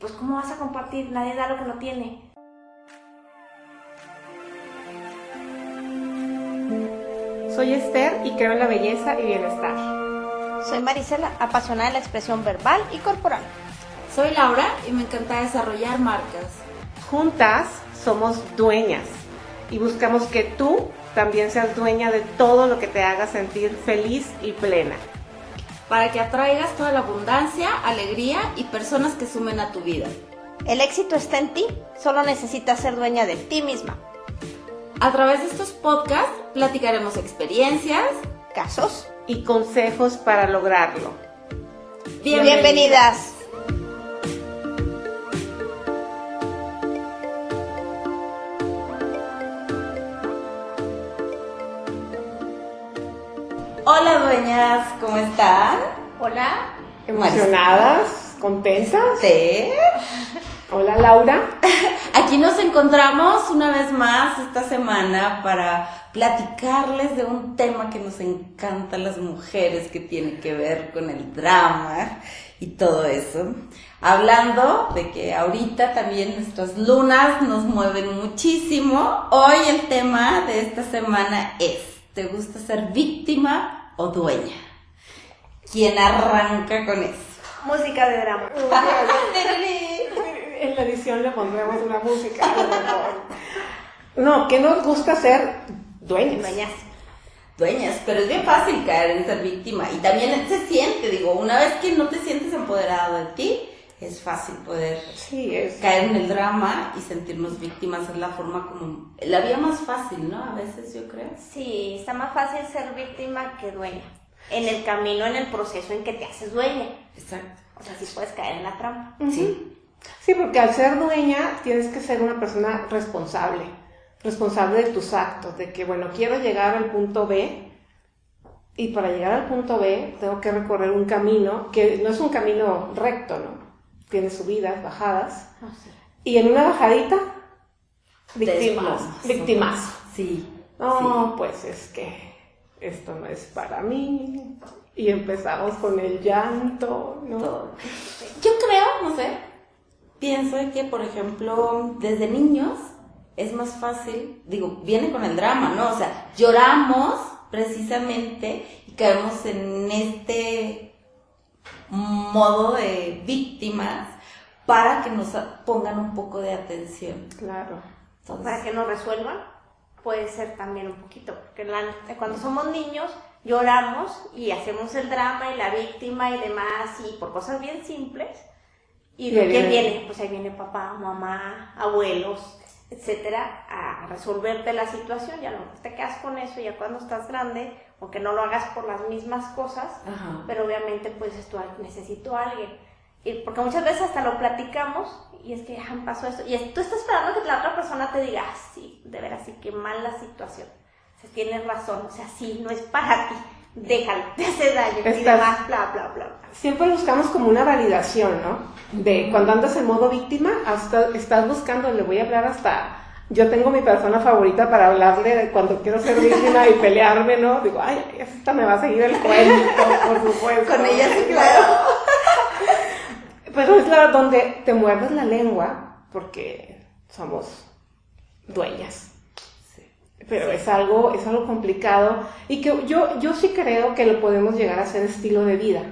Pues cómo vas a compartir, nadie da lo que no tiene. Soy Esther y creo en la belleza y bienestar. Soy Marisela, apasionada de la expresión verbal y corporal. Soy Laura y me encanta desarrollar marcas. Juntas somos dueñas y buscamos que tú también seas dueña de todo lo que te haga sentir feliz y plena. Para que atraigas toda la abundancia, alegría y personas que sumen a tu vida. El éxito está en ti, solo necesitas ser dueña de ti misma. A través de estos podcasts platicaremos experiencias, casos y consejos para lograrlo. Bienvenidas. Bienvenidas. Hola dueñas, ¿cómo están? Hola. Emocionadas, contentas. Sí. Hola Laura. Aquí nos encontramos una vez más esta semana para platicarles de un tema que nos encanta a las mujeres que tiene que ver con el drama y todo eso. Hablando de que ahorita también nuestras lunas nos mueven muchísimo, hoy el tema de esta semana es, ¿te gusta ser víctima o dueña? ¿Quién arranca con eso? Música de drama. en la edición le pondremos una música. no, que nos gusta ser dueñas. Dueñas. Dueñas, pero es bien fácil caer en ser víctima. Y también se siente, digo, una vez que no te sientes empoderado de ti, es fácil poder sí, es... caer en el drama y sentirnos víctimas. Es la forma como. La vía más fácil, ¿no? A veces yo creo. Sí, está más fácil ser víctima que dueña. En el camino, en el proceso en que te haces dueña. Exacto. O sea, sí puedes caer en la trampa. Sí. Sí, porque al ser dueña tienes que ser una persona responsable, responsable de tus actos, de que, bueno, quiero llegar al punto B y para llegar al punto B tengo que recorrer un camino que no es un camino recto, ¿no? Tiene subidas, bajadas. Ah, y en una bajadita, víctimas. Víctimas. Sí. No, pues es que esto no es para mí. Y empezamos con el llanto, ¿no? Yo creo, no sé, pienso que, por ejemplo, desde niños es más fácil, digo, viene con el drama, ¿no? O sea, lloramos precisamente y caemos en este modo de víctimas para que nos pongan un poco de atención. Claro. para que nos resuelvan, puede ser también un poquito, porque cuando somos niños lloramos y hacemos el drama y la víctima y demás, y por cosas bien simples. ¿Y de quién viene? Pues ahí viene papá, mamá, abuelos, etcétera, a resolverte la situación. Ya no te quedas con eso ya cuando estás grande, aunque no lo hagas por las mismas cosas, pero obviamente pues esto necesito a alguien. Y porque muchas veces hasta lo platicamos y es que han pasó esto. Y tú estás esperando que la otra persona te diga, ah, sí, de veras, sí, qué mala situación. O sea, tienes razón, o sea, sí, no es para ti, déjalo, te hace daño y demás, bla, bla, bla. Siempre buscamos como una validación, ¿no? De cuando andas en modo víctima, hasta estás buscando, le voy a hablar hasta... Yo tengo mi persona favorita para hablarle de cuando quiero ser víctima y pelearme, ¿no? Digo, ay, esta me va a seguir el cuento, por supuesto. Con ella sí, claro. Pero es la donde te muerdes la lengua porque somos dueñas pero es algo, es algo complicado y que yo, yo sí creo que lo podemos llegar a ser estilo de vida.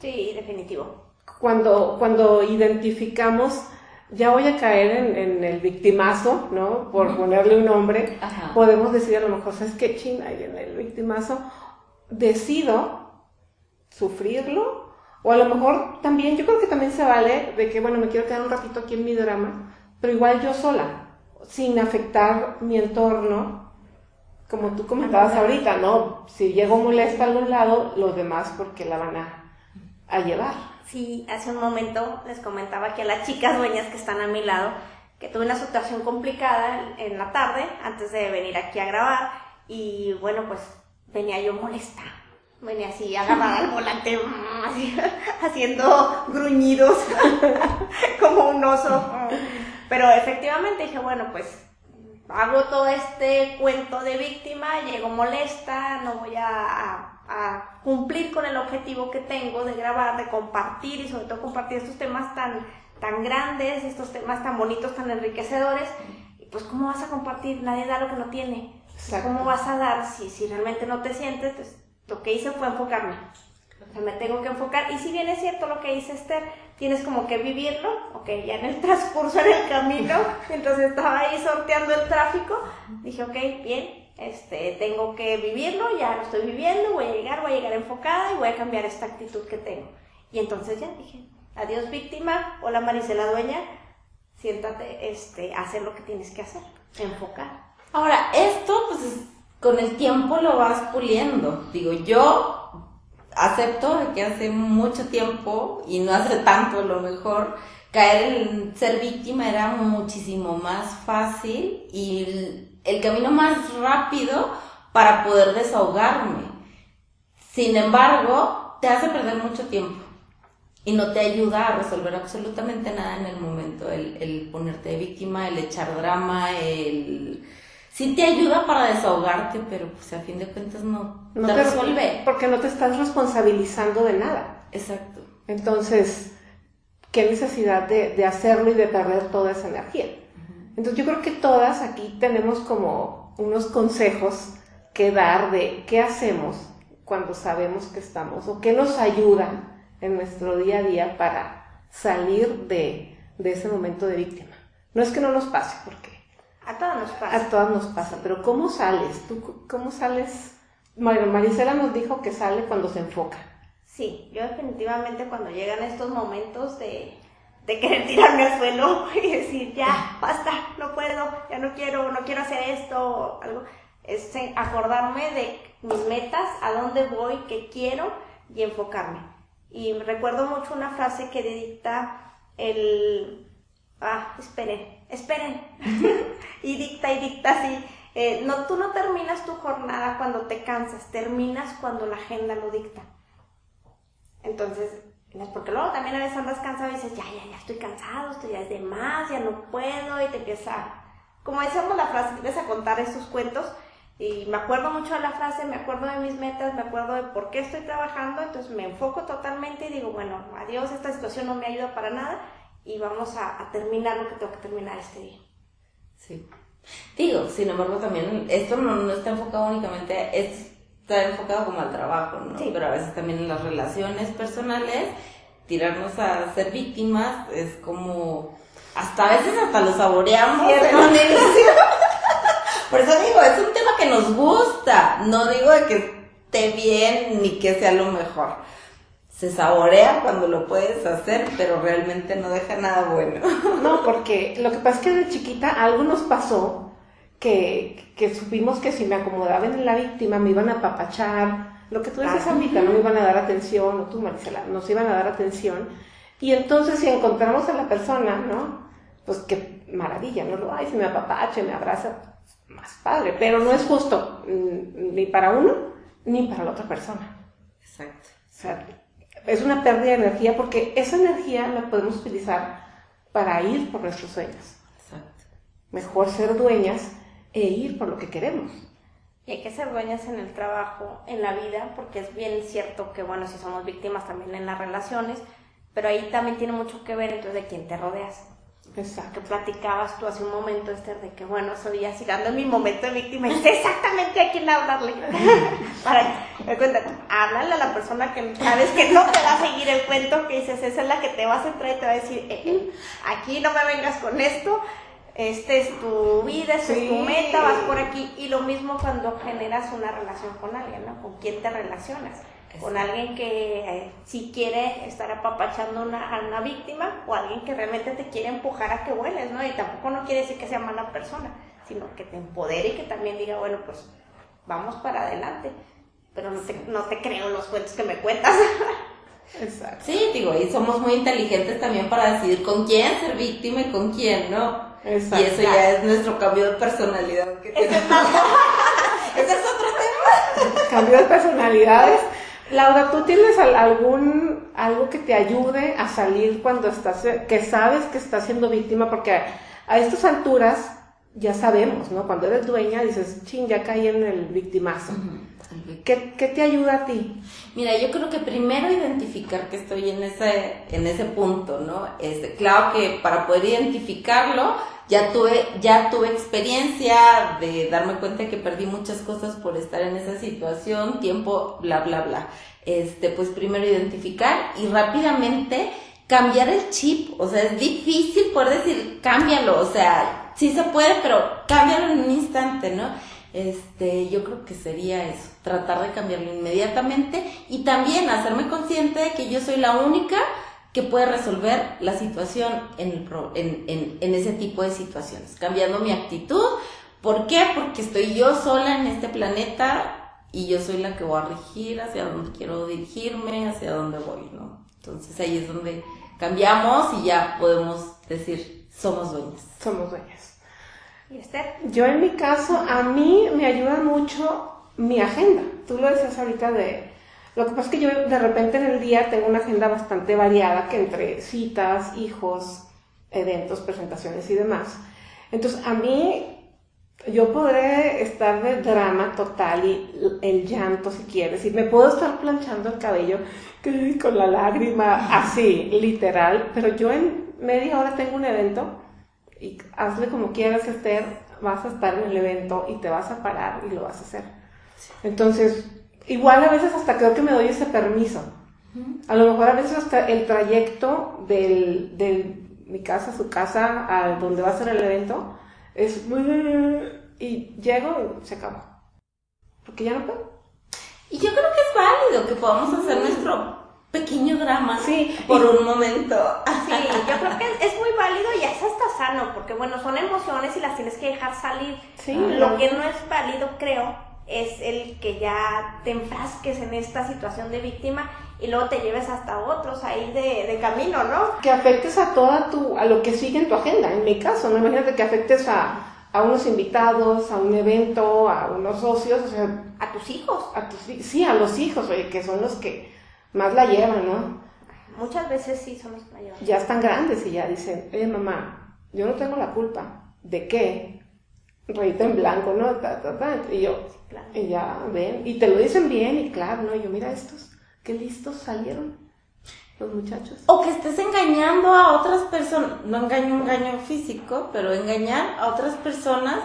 Sí, definitivo. Cuando, cuando identificamos, ya voy a caer en, el victimazo, ¿no? Por ponerle un nombre, podemos decir a lo mejor, ¿sabes qué china? Y en el victimazo decido sufrirlo, o a lo mejor también, yo creo que también se vale de que, bueno, me quiero quedar un ratito aquí en mi drama, pero igual yo sola sin afectar mi entorno, como tú comentabas ahorita, ¿no? Si llego molesta a algún lado, los demás porque la van a, a llevar. Sí, hace un momento les comentaba que a las chicas dueñas que están a mi lado, que tuve una situación complicada en la tarde antes de venir aquí a grabar y bueno, pues venía yo molesta, venía así agarrada al volante, haciendo gruñidos como un oso. Pero efectivamente dije, bueno, pues hago todo este cuento de víctima, llego molesta, no voy a, cumplir con el objetivo que tengo de grabar, de compartir y sobre todo compartir estos temas tan, tan grandes, estos temas tan bonitos, tan enriquecedores. Y pues, ¿cómo vas a compartir? Nadie da lo que no tiene. ¿Cómo vas a dar si, si realmente no te sientes? Pues, lo que hice fue enfocarme. O sea, me tengo que enfocar. Y si bien es cierto lo que dice Esther, tienes como que vivirlo, ok, ya en el transcurso, en el camino, mientras estaba ahí sorteando el tráfico, dije, ok, bien, este, tengo que vivirlo, ya lo estoy viviendo, voy a llegar, voy a llegar enfocada y voy a cambiar esta actitud que tengo. Y entonces ya dije, adiós víctima, hola Marisela Dueña, siéntate, este, hacer lo que tienes que hacer, enfocar. Ahora, esto, pues, con el tiempo lo vas puliendo. Digo, yo acepto que hace mucho tiempo, y no hace tanto lo mejor, caer en ser víctima era muchísimo más fácil y el, camino más rápido para poder desahogarme. Sin embargo, te hace perder mucho tiempo y no te ayuda a resolver absolutamente nada en el momento. El, el ponerte de víctima, el echar drama, el sí te ayuda para desahogarte, pero pues a fin de cuentas no, te, resuelve. Porque no te estás responsabilizando de nada. Exacto. Entonces, ¿qué necesidad de, hacerlo y de perder toda esa energía? Entonces yo creo que todas aquí tenemos como unos consejos que dar de qué hacemos cuando sabemos que estamos o qué nos ayuda en nuestro día a día para salir de, de ese momento de víctima. No es que no nos pase, porque a todas nos pasa. A todas nos pasa, pero ¿cómo sales? ¿Tú cómo sales? Bueno, Marisela nos dijo que sale cuando se enfoca. Sí, yo definitivamente cuando llegan estos momentos de, de querer tirarme al suelo y decir, ya, basta, no puedo, ya no quiero, no quiero hacer esto, algo, es acordarme de mis metas, a dónde voy, qué quiero y enfocarme. Y recuerdo mucho una frase que dicta el... Ah, esperen, esperen. y dicta y dicta así. Eh, no, tú no terminas tu jornada cuando te cansas, terminas cuando la agenda lo dicta. Entonces, porque luego también a veces andas cansado y dices, ya, ya, ya estoy cansado, esto ya es de más, ya no puedo, y te empieza, como decíamos la frase, te empiezas a contar estos cuentos, y me acuerdo mucho de la frase, me acuerdo de mis metas, me acuerdo de por qué estoy trabajando, entonces me enfoco totalmente y digo, bueno, adiós, esta situación no me ayuda para nada, y vamos a, terminar lo que tengo que terminar este día. Sí. Digo, sin embargo, también esto no, está enfocado únicamente, está enfocado como al trabajo, ¿no? Sí. Pero a veces también en las relaciones personales, tirarnos a ser víctimas es como, hasta a veces hasta lo saboreamos. Por eso digo, es un tema que nos gusta, no digo de que esté bien ni que sea lo mejor se saborea cuando lo puedes hacer, pero realmente no deja nada bueno. No, porque lo que pasa es que de chiquita algo nos pasó que, que supimos que si me acomodaba en la víctima me iban a apapachar, lo que tú dices ah. ahorita, no me iban a dar atención, o tú Marcela, nos iban a dar atención. Y entonces si encontramos a la persona, ¿no? Pues qué maravilla, ¿no? Lo, ay, si me apapacha, me abraza, más padre, pero no es justo mm, ni para uno ni para la otra persona. Exacto. O sea, es una pérdida de energía porque esa energía la podemos utilizar para ir por nuestros sueños. Exacto. Mejor ser dueñas e ir por lo que queremos. Y hay que ser dueñas en el trabajo, en la vida, porque es bien cierto que, bueno, si somos víctimas también en las relaciones, pero ahí también tiene mucho que ver entonces de quién te rodeas. Exacto. Que platicabas tú hace un momento, Esther, de que bueno, estoy así en mi momento de víctima y sé exactamente a quién hablarle. Para me cuenta, háblale a la persona que sabes que no te va a seguir el cuento, que dices, esa es la que te vas a entrar y te va a decir, eh, eh, aquí no me vengas con esto, este es tu vida, esta es tu meta, vas por aquí. Y lo mismo cuando generas una relación con alguien, ¿no? ¿Con quién te relacionas? con alguien que eh, si quiere estar apapachando una, a una víctima o alguien que realmente te quiere empujar a que vueles, ¿no? Y tampoco no quiere decir que sea mala persona, sino que te empodere y que también diga, bueno, pues vamos para adelante. Pero no te, no te creo los cuentos que me cuentas. Exacto. Sí, digo, y somos muy inteligentes también para decidir con quién ser víctima y con quién, ¿no? Exacto. Y eso ya es nuestro cambio de personalidad. Que Ese es otro tema. Cambio de personalidades. Laura, ¿tú tienes algún algo que te ayude a salir cuando estás, que sabes que estás siendo víctima? Porque a estas alturas ya sabemos, ¿no? Cuando eres dueña dices, ching, ya caí en el victimazo. ¿Qué, te ayuda a ti? Mira, yo creo que primero identificar que estoy en ese, en ese punto, ¿no? Este, claro que para poder identificarlo, ya tuve, ya tuve experiencia de darme cuenta que perdí muchas cosas por estar en esa situación, tiempo, bla, bla, bla. Este, pues primero identificar y rápidamente cambiar el chip. O sea, es difícil poder decir, cámbialo, o sea, sí se puede, pero cámbialo en un instante, ¿no? Este, yo creo que sería eso, tratar de cambiarlo inmediatamente y también hacerme consciente de que yo soy la única que puede resolver la situación en, el en, en, en ese tipo de situaciones, cambiando mi actitud. ¿Por qué? Porque estoy yo sola en este planeta y yo soy la que voy a regir hacia donde quiero dirigirme, hacia dónde voy, ¿no? Entonces ahí es donde cambiamos y ya podemos decir, somos dueñas. Somos dueñas. Yo en mi caso, a mí me ayuda mucho mi agenda. Tú lo decías ahorita de... Lo que pasa es que yo de repente en el día tengo una agenda bastante variada que entre citas, hijos, eventos, presentaciones y demás. Entonces a mí yo podré estar de drama total y el llanto si quieres y me puedo estar planchando el cabello con la lágrima así, literal, pero yo en media hora tengo un evento y hazle como quieras, Esther, vas a estar en el evento y te vas a parar y lo vas a hacer. Entonces, igual a veces hasta creo que me doy ese permiso. A lo mejor a veces hasta el trayecto del, de mi casa a su casa a donde va a ser el evento es muy... y llego y se acabó. Porque ya no puedo. Y yo creo que es válido que podamos hacer nuestro pequeño drama sí, por un momento. Sí, yo creo que es muy válido y es hasta sano, porque bueno, son emociones y las tienes que dejar salir. Sí, Lo que no es válido, creo, es el que ya te enfrasques en esta situación de víctima y luego te lleves hasta otros ahí de, de camino, ¿no? Que afectes a toda tu, a lo que sigue en tu agenda, en mi caso, no imagínate que afectes a, a unos invitados, a un evento, a unos socios, o sea, a tus hijos. A tus, sí, a los hijos, oye, que son los que más la llevan, ¿no? Muchas veces sí son los mayores. Ya están grandes y ya dicen, oye mamá, yo no tengo la culpa. ¿De qué? Rayita en blanco, ¿no? Y yo, y ya ven, y te lo dicen bien y claro, ¿no? Y yo, mira estos, qué listos salieron los muchachos. O que estés engañando a otras personas, no engaño, engaño físico, pero engañar a otras personas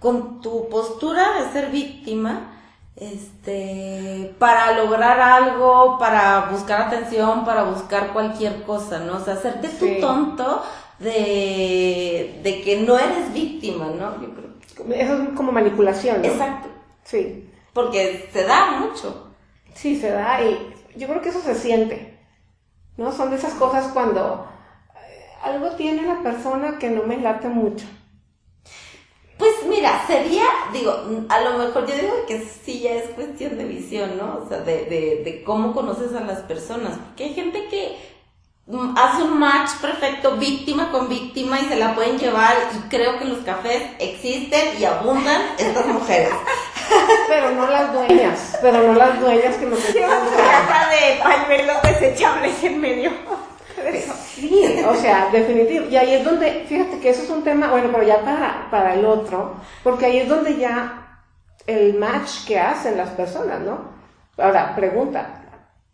con tu postura de ser víctima este, para lograr algo, para buscar atención, para buscar cualquier cosa, ¿no? O sea, hacerte tu tonto de, de que no eres víctima, ¿no? Yo creo. Eso es como manipulación, ¿no? Exacto. Sí. Porque se da mucho. Sí, se da y yo creo que eso se siente, ¿no? Son de esas cosas cuando eh, algo tiene la persona que no me late mucho pues mira, sería, digo, a lo mejor yo digo que sí ya es cuestión de visión, ¿no? O sea, de, de, de cómo conoces a las personas. Porque hay gente que hace un match perfecto víctima con víctima y se la pueden llevar y creo que los cafés existen y abundan estas mujeres. Pero no las dueñas, pero no las dueñas que nos están de pañuelos desechables en medio. Sí, o sea, definitivo. Y ahí es donde, fíjate que eso es un tema, bueno, pero ya para, para el otro, porque ahí es donde ya el match que hacen las personas, ¿no? Ahora, pregunta,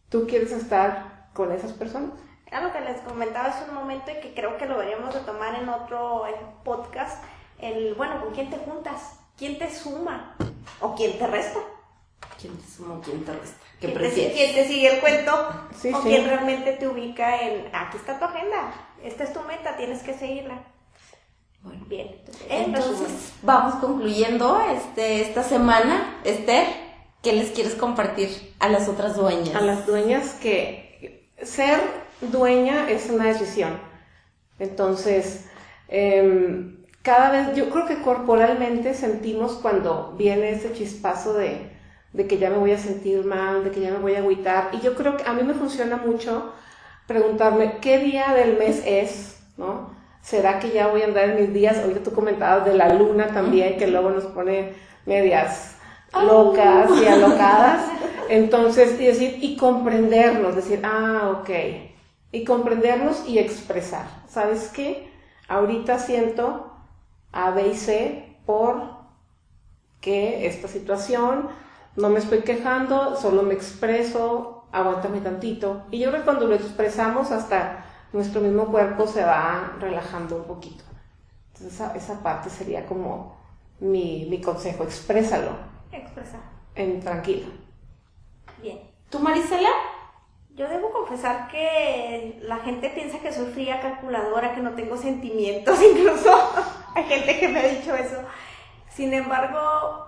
¿tú quieres estar con esas personas? Era lo que les comentaba hace un momento y que creo que lo deberíamos de tomar en otro podcast, el, bueno, ¿con quién te juntas? ¿Quién te suma? ¿O quién te resta? ¿Quién te suma quién te resta? ¿Qué prefieres? ¿Quién te sigue el cuento? ¿O quién realmente te ubica en, aquí está tu agenda, esta es tu meta, tienes que seguirla? Bueno, bien. Entonces, vamos concluyendo este, esta semana. Esther, ¿qué les quieres compartir a las otras dueñas? A las dueñas que ser dueña es una decisión. Entonces, em, cada vez, yo creo que corporalmente sentimos cuando viene ese chispazo de, de que ya me voy a sentir mal, de que ya me voy a agüitar. Y yo creo que a mí me funciona mucho preguntarme qué día del mes es, ¿no? ¿Será que ya voy a andar en mis días? Ahorita tú comentabas de la luna también, que luego nos pone medias locas y alocadas. Entonces, y decir, y comprendernos, decir, ah, ok. Y comprendernos y expresar. ¿Sabes qué? Ahorita siento A, B y C por que esta situación, no me estoy quejando, solo me expreso, aguántame tantito. Y yo creo que cuando lo expresamos hasta nuestro mismo cuerpo se va relajando un poquito. Entonces esa, esa parte sería como mi, mi consejo, exprésalo. Expresar. En tranquilo. Bien. ¿Tú, Marisela? Yo debo confesar que la gente piensa que soy fría calculadora, que no tengo sentimientos, incluso hay gente que me ha dicho eso. Sin embargo,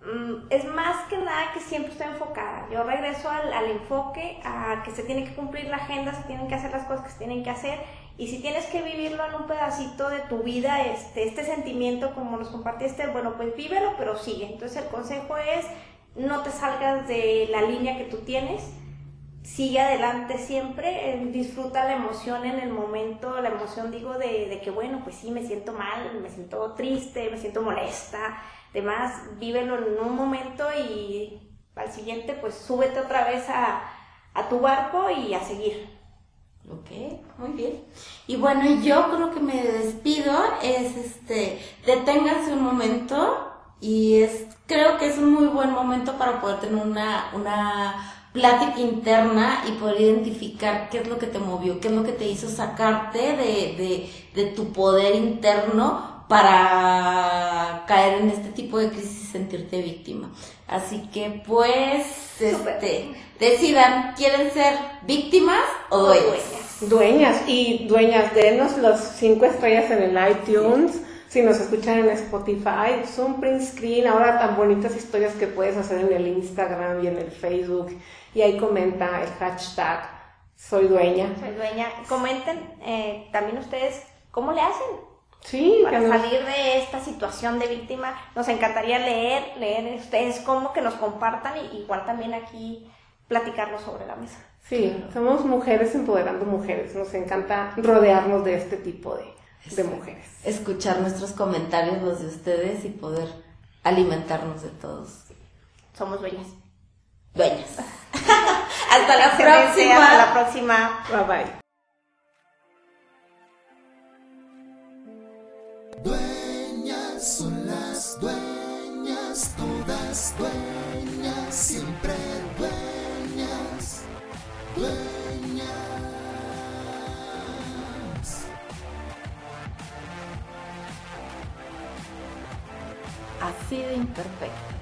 mm, es más que nada que siempre estoy enfocada. Yo regreso al, enfoque, a que se tiene que cumplir la agenda, se tienen que hacer las cosas que se tienen que hacer. Y si tienes que vivirlo en un pedacito de tu vida, este, este sentimiento como nos compartiste, bueno, pues vívelo, pero sigue. Entonces el consejo es, no te salgas de la línea que tú tienes, sigue adelante siempre, eh, disfruta la emoción en el momento, la emoción digo de, de, que bueno, pues sí, me siento mal, me siento triste, me siento molesta, demás, vívelo en un momento y al siguiente pues súbete otra vez a, a tu barco y a seguir. Ok, muy bien. Y bueno, yo lo que me despido es este, deténganse un momento y es, creo que es un muy buen momento para poder tener una, una plática interna y poder identificar qué es lo que te movió, qué es lo que te hizo sacarte de, de, de tu poder interno para caer en este tipo de crisis y sentirte víctima. Así que pues, este, decidan, ¿quieren ser víctimas o dueñas? Dueñas, y dueñas, denos los cinco estrellas en el iTunes. Sí. Si nos escuchan en Spotify, son print screen, ahora tan bonitas historias que puedes hacer en el Instagram y en el Facebook y ahí comenta el hashtag soy dueña. Soy dueña. Comenten eh, también ustedes cómo le hacen. Sí, para salir de esta situación de víctima. Nos encantaría leer, leer ustedes cómo que nos compartan y igual también aquí platicarlo sobre la mesa. Sí, somos mujeres empoderando mujeres. Nos encanta rodearnos de este tipo de, de mujeres. Escuchar nuestros comentarios, los de ustedes y poder alimentarnos de todos. Somos dueñas. Dueñas. hasta la próxima. Hasta la próxima. Bye bye. Dueñas son las dueñas, todas dueñas, siempre De imperfecta.